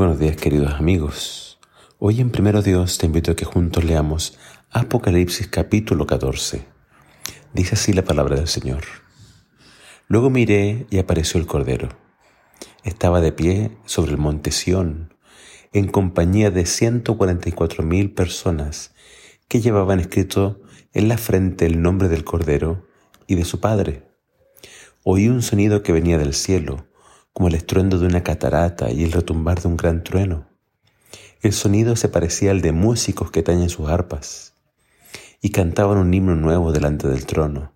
buenos días queridos amigos. Hoy en Primero Dios te invito a que juntos leamos Apocalipsis capítulo 14. Dice así la palabra del Señor. Luego miré y apareció el Cordero. Estaba de pie sobre el monte Sión, en compañía de ciento cuarenta y cuatro mil personas que llevaban escrito en la frente el nombre del Cordero y de su Padre. Oí un sonido que venía del cielo como el estruendo de una catarata y el retumbar de un gran trueno. El sonido se parecía al de músicos que tañen sus arpas y cantaban un himno nuevo delante del trono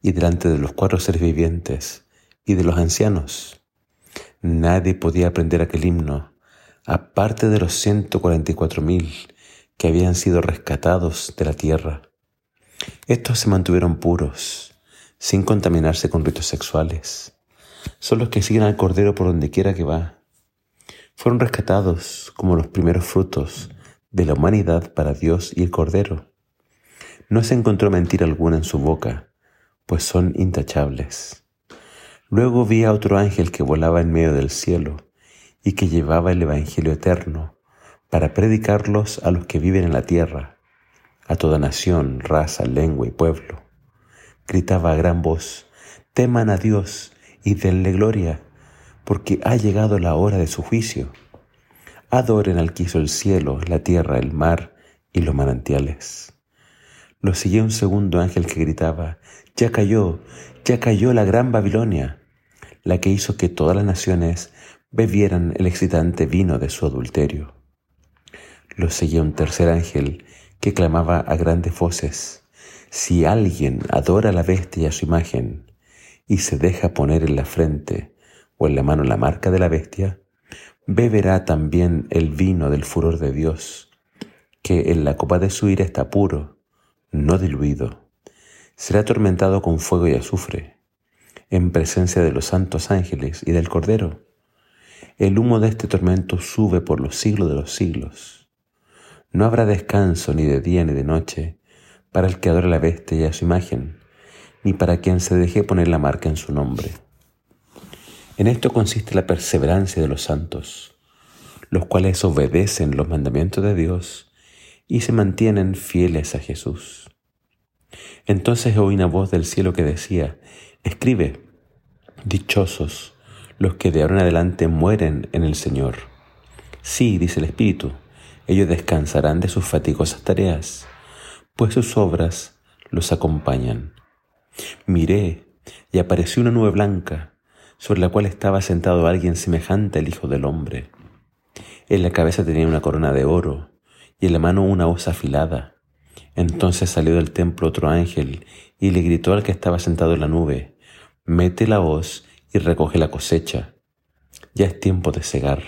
y delante de los cuatro seres vivientes y de los ancianos. Nadie podía aprender aquel himno, aparte de los ciento cuarenta y cuatro mil que habían sido rescatados de la tierra. Estos se mantuvieron puros, sin contaminarse con ritos sexuales son los que siguen al Cordero por donde quiera que va. Fueron rescatados como los primeros frutos de la humanidad para Dios y el Cordero. No se encontró mentira alguna en su boca, pues son intachables. Luego vi a otro ángel que volaba en medio del cielo y que llevaba el Evangelio eterno para predicarlos a los que viven en la tierra, a toda nación, raza, lengua y pueblo. Gritaba a gran voz, teman a Dios y denle gloria, porque ha llegado la hora de su juicio. Adoren al que hizo el cielo, la tierra, el mar y los manantiales. Lo siguió un segundo ángel que gritaba, ya cayó, ya cayó la gran Babilonia, la que hizo que todas las naciones bebieran el excitante vino de su adulterio. Lo seguía un tercer ángel que clamaba a grandes voces, si alguien adora a la bestia y a su imagen, y se deja poner en la frente o en la mano la marca de la bestia, beberá también el vino del furor de Dios, que en la copa de su ira está puro, no diluido. Será atormentado con fuego y azufre, en presencia de los santos ángeles y del Cordero. El humo de este tormento sube por los siglos de los siglos. No habrá descanso ni de día ni de noche para el que adora la bestia y a su imagen ni para quien se deje poner la marca en su nombre. En esto consiste la perseverancia de los santos, los cuales obedecen los mandamientos de Dios y se mantienen fieles a Jesús. Entonces oí una voz del cielo que decía, escribe, dichosos los que de ahora en adelante mueren en el Señor. Sí, dice el Espíritu, ellos descansarán de sus fatigosas tareas, pues sus obras los acompañan. Miré y apareció una nube blanca, sobre la cual estaba sentado alguien semejante al Hijo del Hombre. En la cabeza tenía una corona de oro y en la mano una hoz afilada. Entonces salió del templo otro ángel y le gritó al que estaba sentado en la nube, mete la hoz y recoge la cosecha. Ya es tiempo de cegar,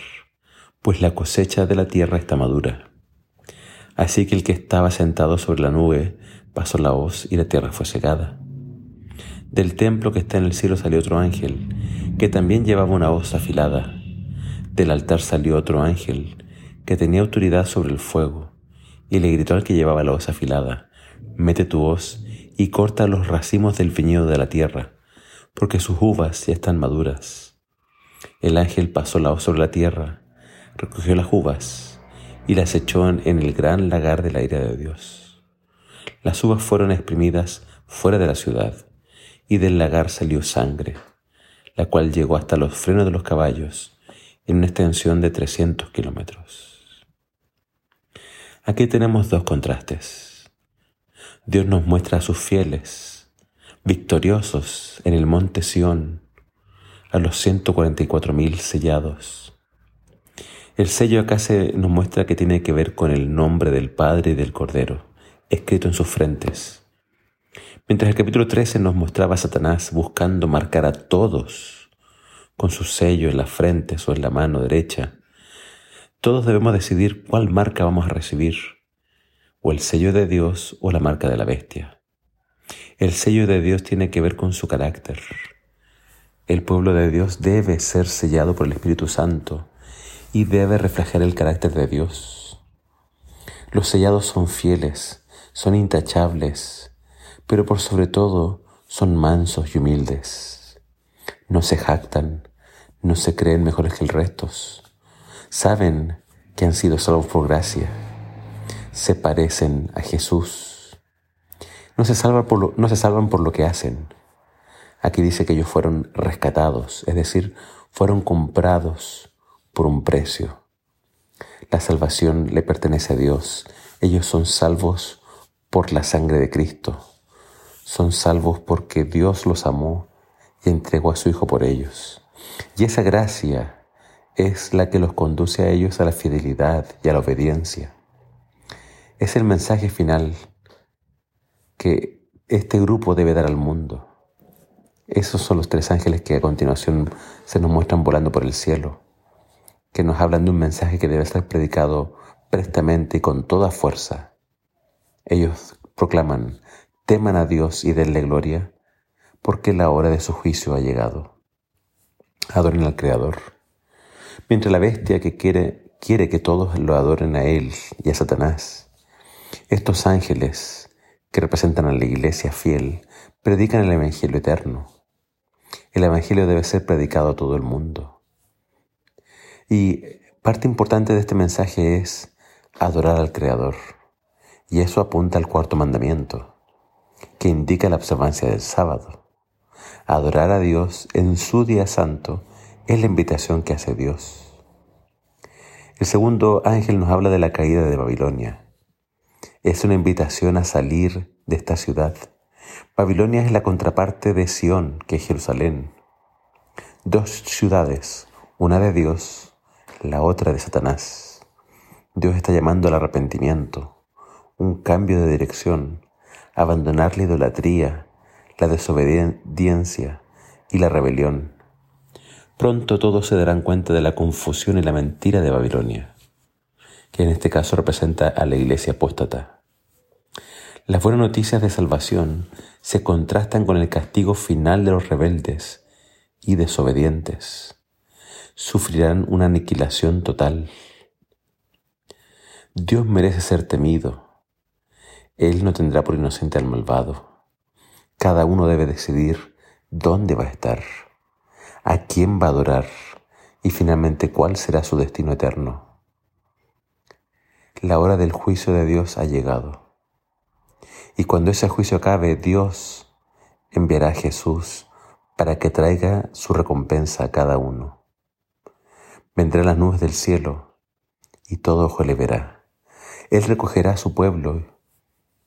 pues la cosecha de la tierra está madura. Así que el que estaba sentado sobre la nube pasó la hoz y la tierra fue cegada. Del templo que está en el cielo salió otro ángel, que también llevaba una hoz afilada. Del altar salió otro ángel, que tenía autoridad sobre el fuego, y le gritó al que llevaba la hoz afilada, mete tu hoz y corta los racimos del viñedo de la tierra, porque sus uvas ya están maduras. El ángel pasó la hoz sobre la tierra, recogió las uvas y las echó en el gran lagar de la ira de Dios. Las uvas fueron exprimidas fuera de la ciudad y del lagar salió sangre, la cual llegó hasta los frenos de los caballos en una extensión de 300 kilómetros. Aquí tenemos dos contrastes. Dios nos muestra a sus fieles, victoriosos en el monte Sión, a los 144.000 sellados. El sello acá se nos muestra que tiene que ver con el nombre del Padre y del Cordero, escrito en sus frentes. Mientras el capítulo 13 nos mostraba a Satanás buscando marcar a todos con su sello en la frente o en la mano derecha, todos debemos decidir cuál marca vamos a recibir, o el sello de Dios o la marca de la bestia. El sello de Dios tiene que ver con su carácter. El pueblo de Dios debe ser sellado por el Espíritu Santo y debe reflejar el carácter de Dios. Los sellados son fieles, son intachables, pero por sobre todo son mansos y humildes. No se jactan, no se creen mejores que el resto. saben que han sido salvos por gracia, se parecen a Jesús. No se, por lo, no se salvan por lo que hacen. Aquí dice que ellos fueron rescatados, es decir, fueron comprados por un precio. La salvación le pertenece a Dios. Ellos son salvos por la sangre de Cristo. Son salvos porque Dios los amó y entregó a su Hijo por ellos. Y esa gracia es la que los conduce a ellos a la fidelidad y a la obediencia. Es el mensaje final que este grupo debe dar al mundo. Esos son los tres ángeles que a continuación se nos muestran volando por el cielo, que nos hablan de un mensaje que debe ser predicado prestamente y con toda fuerza. Ellos proclaman, teman a Dios y denle gloria, porque la hora de su juicio ha llegado. Adoren al Creador. Mientras la bestia que quiere, quiere que todos lo adoren a Él y a Satanás, estos ángeles que representan a la iglesia fiel predican el Evangelio eterno. El Evangelio debe ser predicado a todo el mundo. Y parte importante de este mensaje es adorar al Creador. Y eso apunta al cuarto mandamiento, que indica la observancia del sábado. Adorar a Dios en su día santo es la invitación que hace Dios. El segundo ángel nos habla de la caída de Babilonia. Es una invitación a salir de esta ciudad. Babilonia es la contraparte de Sión, que es Jerusalén. Dos ciudades, una de Dios, la otra de Satanás. Dios está llamando al arrepentimiento, un cambio de dirección, abandonar la idolatría, la desobediencia y la rebelión. Pronto todos se darán cuenta de la confusión y la mentira de Babilonia, que en este caso representa a la iglesia apóstata. Las buenas noticias de salvación se contrastan con el castigo final de los rebeldes y desobedientes. Sufrirán una aniquilación total. Dios merece ser temido. Él no tendrá por inocente al malvado. Cada uno debe decidir dónde va a estar, a quién va a adorar y finalmente cuál será su destino eterno. La hora del juicio de Dios ha llegado. Y cuando ese juicio acabe, Dios enviará a Jesús para que traiga su recompensa a cada uno. Vendrá las nubes del cielo y todo ojo le verá. Él recogerá a su pueblo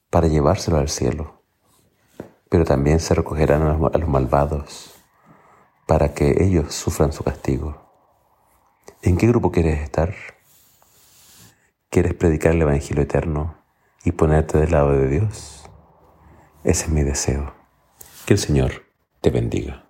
para llevárselo al cielo pero también se recogerán a los, malvados para que ellos sufran su castigo. ¿En qué grupo quieres estar? ¿Quieres predicar el Evangelio eterno y ponerte del lado de Dios? Ese es mi deseo. Que el Señor te bendiga.